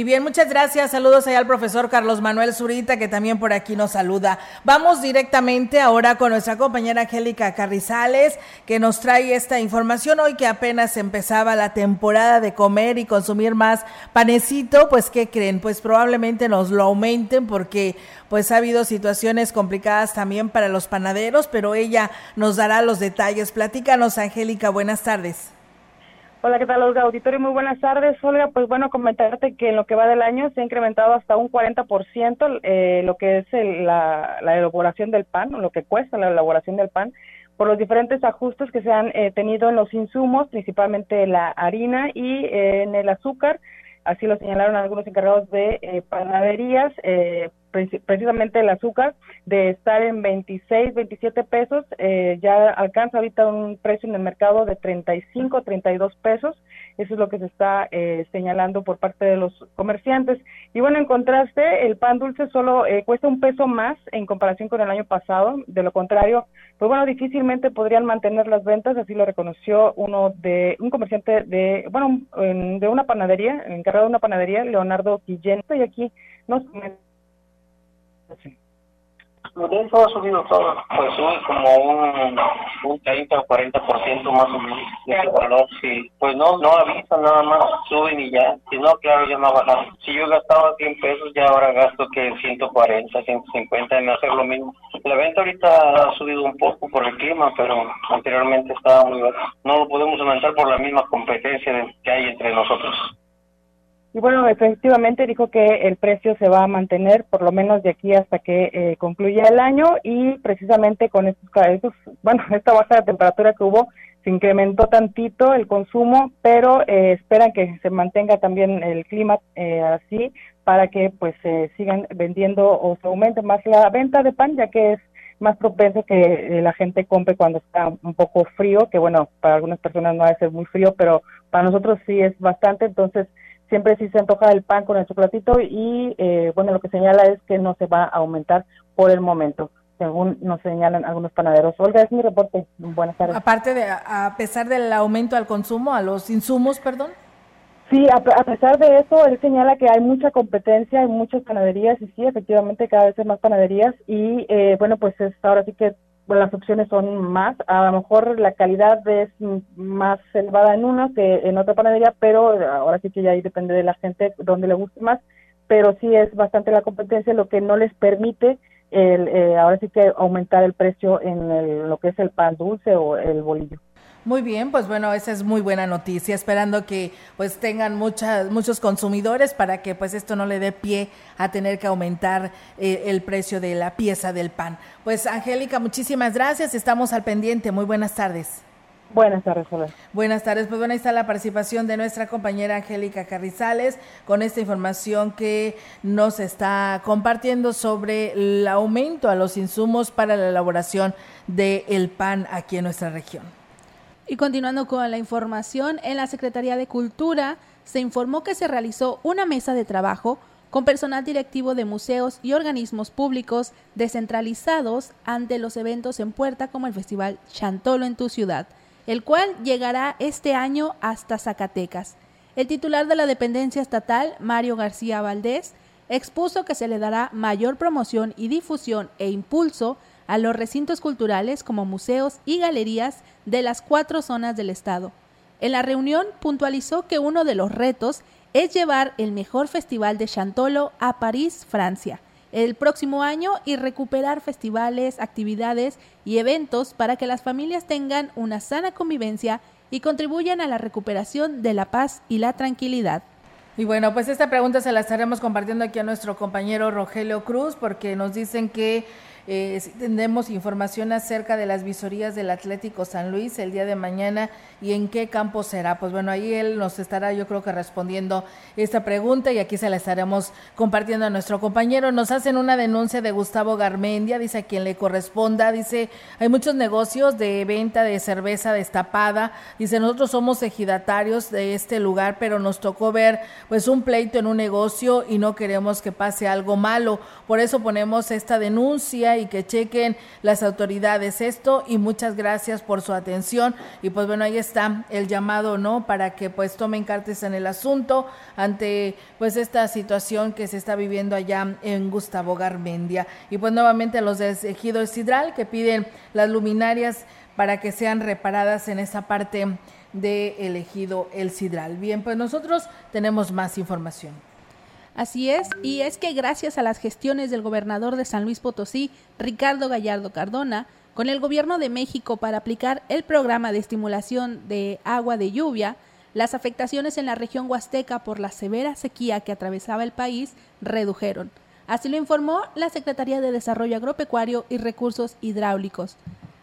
[SPEAKER 1] Y bien, muchas gracias. Saludos allá al profesor Carlos Manuel Zurita, que también por aquí nos saluda. Vamos directamente ahora con nuestra compañera Angélica Carrizales, que nos trae esta información hoy que apenas empezaba la temporada de comer y consumir más panecito. Pues, ¿qué creen? Pues probablemente nos lo aumenten porque pues ha habido situaciones complicadas también para los panaderos, pero ella nos dará los detalles. Platícanos, Angélica, buenas tardes.
[SPEAKER 27] Hola, ¿qué tal, Olga? Auditorio, muy buenas tardes. Olga, pues bueno, comentarte que en lo que va del año se ha incrementado hasta un 40% eh, lo que es la, elaboración del pan, lo que cuesta la elaboración del pan, por los diferentes ajustes que se han eh, tenido en los insumos, principalmente la harina y eh, en el azúcar. Así lo señalaron algunos encargados de eh, panaderías, precisamente el azúcar, de estar en 26, 27 pesos, eh, ya alcanza ahorita un precio en el mercado de 35, 32 pesos. Eso es lo que se está eh, señalando por parte de los comerciantes. Y bueno, en contraste, el pan dulce solo eh, cuesta un peso más en comparación con el año pasado. De lo contrario, pues bueno, difícilmente podrían mantener las ventas. Así lo reconoció uno de un comerciante de, bueno, de una panadería, encargado de una panadería, Leonardo Guillén. Y aquí nos
[SPEAKER 28] todo ha subido todo, pues sube como un, un 30 o 40% más o menos de ese valor, sí. Pues no, no avisan nada más, suben y ya. Si no, claro, ya no ha bajado. Si yo gastaba 100 pesos, ya ahora gasto que 140, 150 en hacer lo mismo. La venta ahorita ha subido un poco por el clima, pero anteriormente estaba muy bajo. No lo podemos aumentar por la misma competencia que hay entre nosotros.
[SPEAKER 27] Y bueno, efectivamente dijo que el precio se va a mantener por lo menos de aquí hasta que eh, concluya el año y precisamente con estos, estos, bueno, esta baja de temperatura que hubo, se incrementó tantito el consumo, pero eh, esperan que se mantenga también el clima eh, así para que pues se sigan vendiendo o se aumente más la venta de pan, ya que es más propenso que eh, la gente compre cuando está un poco frío, que bueno, para algunas personas no ha de ser muy frío, pero para nosotros sí es bastante, entonces siempre sí se antoja el pan con el chocolatito y eh, bueno, lo que señala es que no se va a aumentar por el momento según nos señalan algunos panaderos. Olga, es mi reporte. Buenas tardes.
[SPEAKER 1] Aparte de, a pesar del aumento al consumo, a los insumos, perdón.
[SPEAKER 27] Sí, a, pesar de eso, él señala que hay mucha competencia, hay muchas panaderías y sí, efectivamente cada vez hay más panaderías y eh, bueno, pues es, ahora sí que las opciones son más. A lo mejor la calidad es más elevada en una que en otra panadería, pero ahora sí que ya ahí depende de la gente donde le guste más. Pero sí es bastante la competencia, lo que no les permite el, eh, ahora sí que aumentar el precio en lo que es el pan dulce o el bolillo.
[SPEAKER 1] Muy bien, pues bueno, esa es muy buena noticia, esperando que pues tengan muchas, muchos consumidores para que pues esto no le dé pie a tener que aumentar eh, el precio de la pieza del pan. Pues Angélica, muchísimas gracias, estamos al pendiente, muy buenas tardes.
[SPEAKER 27] Buenas tardes,
[SPEAKER 1] Buenas tardes, pues bueno, ahí está la participación de nuestra compañera Angélica Carrizales con esta información que nos está compartiendo sobre el aumento a los insumos para la elaboración del pan aquí en nuestra región.
[SPEAKER 2] Y continuando con la información, en la Secretaría de Cultura se informó que se realizó una mesa de trabajo con personal directivo de museos y organismos públicos descentralizados ante los eventos en puerta como el Festival Chantolo en tu ciudad, el cual llegará este año hasta Zacatecas. El titular de la dependencia estatal, Mario García Valdés, expuso que se le dará mayor promoción y difusión e impulso a los recintos culturales como museos y galerías de las cuatro zonas del Estado. En la reunión puntualizó que uno de los retos es llevar el mejor festival de Chantolo a París, Francia, el próximo año y recuperar festivales, actividades y eventos para que las familias tengan una sana convivencia y contribuyan a la recuperación de la paz y la tranquilidad.
[SPEAKER 1] Y bueno, pues esta pregunta se la estaremos compartiendo aquí a nuestro compañero Rogelio Cruz porque nos dicen que eh, tendremos información acerca de las visorías del Atlético San Luis el día de mañana y en qué campo será. Pues bueno, ahí él nos estará yo creo que respondiendo esta pregunta y aquí se la estaremos compartiendo a nuestro compañero. Nos hacen una denuncia de Gustavo Garmendia, dice a quien le corresponda, dice, hay muchos negocios de venta de cerveza destapada, dice, nosotros somos ejidatarios de este lugar, pero nos tocó ver pues un pleito en un negocio y no queremos que pase algo malo. Por eso ponemos esta denuncia y que chequen las autoridades esto y muchas gracias por su atención y pues bueno ahí está el llamado no para que pues tomen cartas en el asunto ante pues esta situación que se está viviendo allá en Gustavo Garmendia y pues nuevamente los de Ejido Sidral que piden las luminarias para que sean reparadas en esa parte de elegido el Sidral. Bien, pues nosotros tenemos más información.
[SPEAKER 2] Así es, y es que gracias a las gestiones del gobernador de San Luis Potosí, Ricardo Gallardo Cardona, con el gobierno de México para aplicar el programa de estimulación de agua de lluvia, las afectaciones en la región huasteca por la severa sequía que atravesaba el país redujeron. Así lo informó la Secretaría de Desarrollo Agropecuario y Recursos Hidráulicos.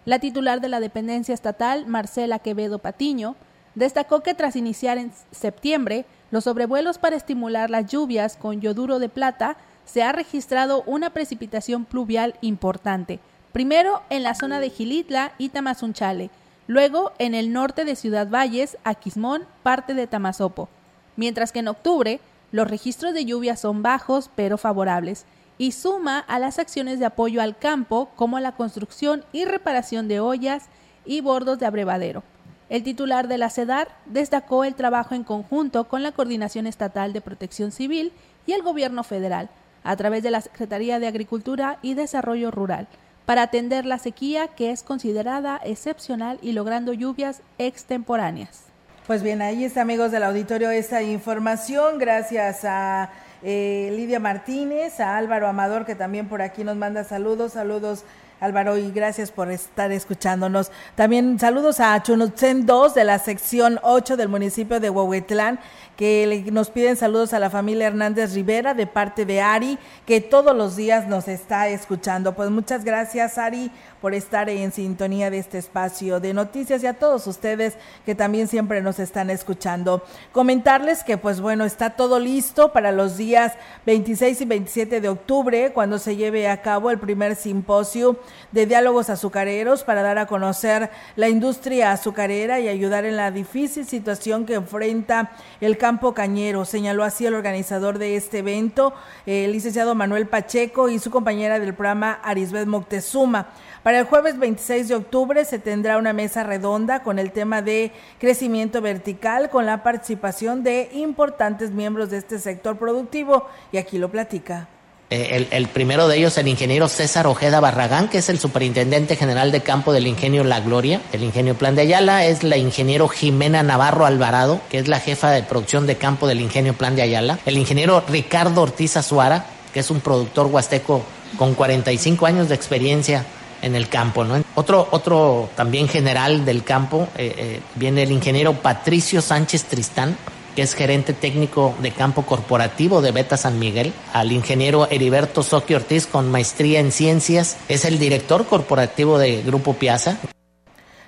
[SPEAKER 2] La titular de la dependencia estatal, Marcela Quevedo Patiño, destacó que tras iniciar en septiembre los sobrevuelos para estimular las lluvias con yoduro de plata, se ha registrado una precipitación pluvial importante, primero en la zona de Gilitla y Tamazunchale, luego en el norte de Ciudad Valles, Aquismón, parte de Tamazopo, mientras que en octubre los registros de lluvia son bajos pero favorables y suma a las acciones de apoyo al campo como la construcción y reparación de ollas y bordos de abrevadero. El titular de la CEDAR destacó el trabajo en conjunto con la Coordinación Estatal de Protección Civil y el Gobierno Federal, a través de la Secretaría de Agricultura y Desarrollo Rural, para atender la sequía que es considerada excepcional y logrando lluvias extemporáneas.
[SPEAKER 1] Pues bien, ahí está amigos del auditorio esta información, gracias a eh, Lidia Martínez, a Álvaro Amador que también por aquí nos manda saludos, saludos Álvaro, y gracias por estar escuchándonos. También saludos a Chunutzen 2 de la sección 8 del municipio de Huehuetlán, que nos piden saludos a la familia Hernández Rivera de parte de Ari, que todos los días nos está escuchando. Pues muchas gracias, Ari, por estar en sintonía de este espacio de noticias y a todos ustedes que también siempre nos están escuchando. Comentarles que pues bueno, está todo listo para los días 26 y 27 de octubre, cuando se lleve a cabo el primer simposio de diálogos azucareros para dar a conocer la industria azucarera y ayudar en la difícil situación que enfrenta el Campo Cañero, señaló así el organizador de este evento, el licenciado Manuel Pacheco y su compañera del programa Arisbeth Moctezuma. Para el jueves 26 de octubre se tendrá una mesa redonda con el tema de crecimiento vertical con la participación de importantes miembros de este sector productivo y aquí lo platica.
[SPEAKER 29] Eh, el, primero de ellos, el ingeniero César Ojeda Barragán, que es el superintendente general de campo del ingenio La Gloria. El ingenio Plan de Ayala es la ingeniero Jimena Navarro Alvarado, que es la jefa de producción de campo del ingenio Plan de Ayala. El ingeniero Ricardo Ortiz Azuara, que es un productor huasteco con 45 años de experiencia en el campo. ¿no? Otro, otro también general del campo eh, eh, viene el ingeniero Patricio Sánchez Tristán, que es gerente técnico de campo corporativo de Beta San Miguel, al ingeniero Heriberto Soqui Ortiz con maestría en ciencias, es el director corporativo de Grupo Piazza.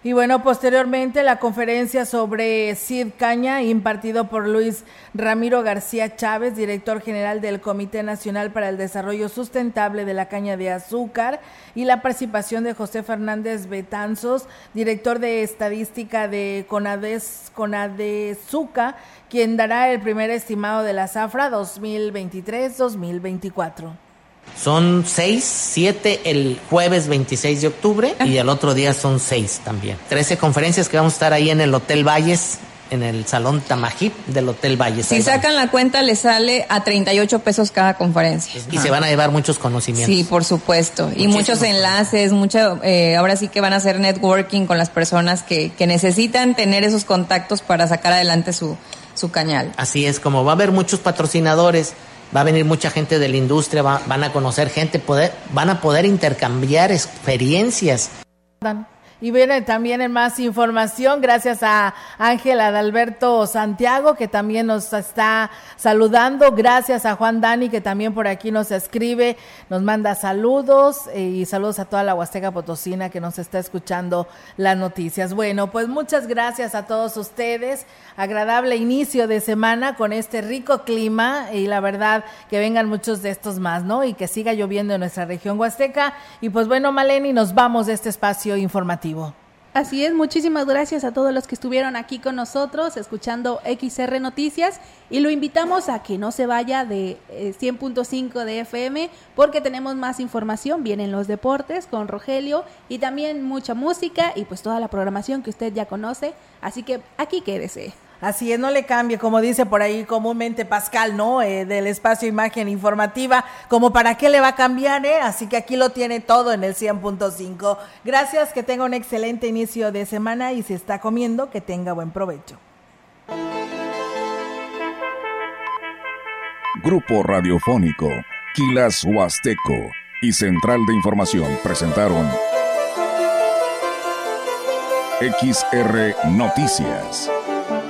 [SPEAKER 1] Y bueno, posteriormente la conferencia sobre CID Caña, impartido por Luis Ramiro García Chávez, director general del Comité Nacional para el Desarrollo Sustentable de la Caña de Azúcar, y la participación de José Fernández Betanzos, director de estadística de Conades, Conadezuca, quien dará el primer estimado de la zafra 2023-2024.
[SPEAKER 29] Son seis, siete el jueves 26 de octubre y el otro día son seis también. Trece conferencias que vamos a estar ahí en el Hotel Valles en el Salón Tamajip del Hotel Valle.
[SPEAKER 30] Si sacan la cuenta, le sale a 38 pesos cada conferencia.
[SPEAKER 29] Y se van a llevar muchos conocimientos.
[SPEAKER 30] Sí, por supuesto. Y muchos enlaces, mucho, eh, ahora sí que van a hacer networking con las personas que, que necesitan tener esos contactos para sacar adelante su, su cañal.
[SPEAKER 29] Así es, como va a haber muchos patrocinadores, va a venir mucha gente de la industria, van a conocer gente, poder, van a poder intercambiar experiencias.
[SPEAKER 1] Y viene también en más información, gracias a Ángela Adalberto Santiago, que también nos está saludando. Gracias a Juan Dani, que también por aquí nos escribe, nos manda saludos eh, y saludos a toda la Huasteca Potosina que nos está escuchando las noticias. Bueno, pues muchas gracias a todos ustedes. Agradable inicio de semana con este rico clima y la verdad que vengan muchos de estos más, ¿no? Y que siga lloviendo en nuestra región Huasteca. Y pues bueno, Maleni, nos vamos de este espacio informativo.
[SPEAKER 2] Así es, muchísimas gracias a todos los que estuvieron aquí con nosotros escuchando XR Noticias y lo invitamos a que no se vaya de 100.5 eh, de FM porque tenemos más información, vienen los deportes con Rogelio y también mucha música y pues toda la programación que usted ya conoce, así que aquí quédese.
[SPEAKER 1] Así es, no le cambie, como dice por ahí comúnmente Pascal, ¿no? Eh, del espacio imagen informativa, como para qué le va a cambiar, ¿eh? Así que aquí lo tiene todo en el 100.5. Gracias, que tenga un excelente inicio de semana y si está comiendo, que tenga buen provecho.
[SPEAKER 6] Grupo Radiofónico, Quilas Huasteco y Central de Información presentaron XR Noticias.